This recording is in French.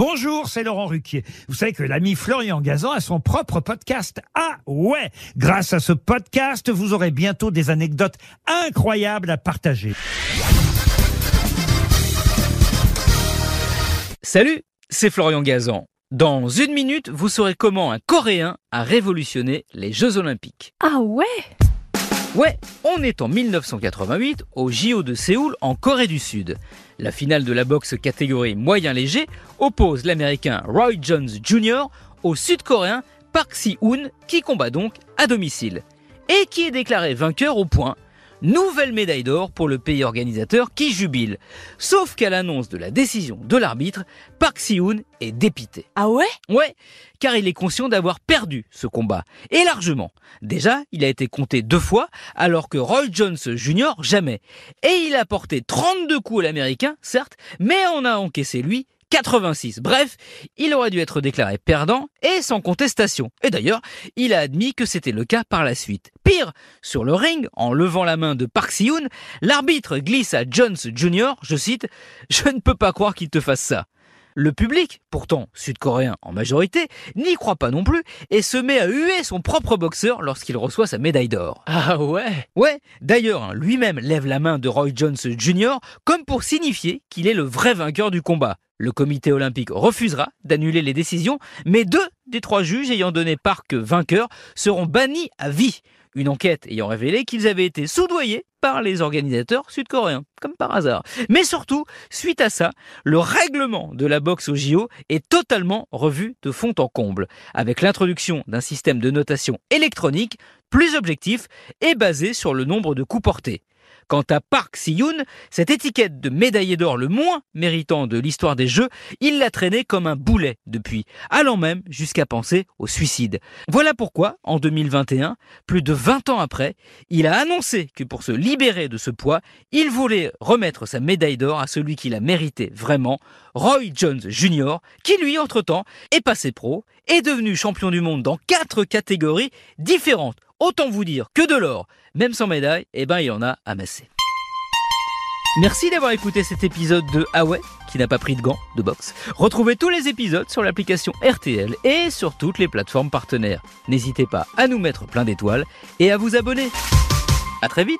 Bonjour, c'est Laurent Ruquier. Vous savez que l'ami Florian Gazan a son propre podcast. Ah ouais Grâce à ce podcast, vous aurez bientôt des anecdotes incroyables à partager. Salut, c'est Florian Gazan. Dans une minute, vous saurez comment un Coréen a révolutionné les Jeux Olympiques. Ah ouais? Ouais, on est en 1988 au JO de Séoul en Corée du Sud. La finale de la boxe catégorie moyen léger oppose l'américain Roy Jones Jr. au sud-coréen Park Si-hoon qui combat donc à domicile et qui est déclaré vainqueur au point. Nouvelle médaille d'or pour le pays organisateur qui jubile. Sauf qu'à l'annonce de la décision de l'arbitre, Park Si-hoon est dépité. Ah ouais? Ouais, car il est conscient d'avoir perdu ce combat. Et largement. Déjà, il a été compté deux fois, alors que Roy Jones Jr. jamais. Et il a porté 32 coups à l'américain, certes, mais en a encaissé lui 86. Bref, il aurait dû être déclaré perdant et sans contestation. Et d'ailleurs, il a admis que c'était le cas par la suite. Pire, sur le ring, en levant la main de Park Si-hoon, l'arbitre glisse à Jones Jr., je cite, Je ne peux pas croire qu'il te fasse ça. Le public, pourtant sud-coréen en majorité, n'y croit pas non plus et se met à huer son propre boxeur lorsqu'il reçoit sa médaille d'or. Ah ouais? Ouais, d'ailleurs, hein, lui-même lève la main de Roy Jones Jr. comme pour signifier qu'il est le vrai vainqueur du combat. Le comité olympique refusera d'annuler les décisions, mais deux des trois juges ayant donné Park vainqueur seront bannis à vie. Une enquête ayant révélé qu'ils avaient été soudoyés par les organisateurs sud-coréens, comme par hasard. Mais surtout, suite à ça, le règlement de la boxe au JO est totalement revu de fond en comble, avec l'introduction d'un système de notation électronique plus objectif et basé sur le nombre de coups portés. Quant à Park Si-yoon, cette étiquette de médaillé d'or le moins méritant de l'histoire des Jeux, il l'a traîné comme un boulet depuis, allant même jusqu'à penser au suicide. Voilà pourquoi, en 2021, plus de 20 ans après, il a annoncé que pour se libérer de ce poids, il voulait remettre sa médaille d'or à celui qui l'a mérité vraiment, Roy Jones Jr., qui lui, entre-temps, est passé pro, est devenu champion du monde dans quatre catégories différentes. Autant vous dire que de l'or, même sans médaille, eh ben il y en a amassé. Merci d'avoir écouté cet épisode de Ah qui n'a pas pris de gants de boxe. Retrouvez tous les épisodes sur l'application RTL et sur toutes les plateformes partenaires. N'hésitez pas à nous mettre plein d'étoiles et à vous abonner. À très vite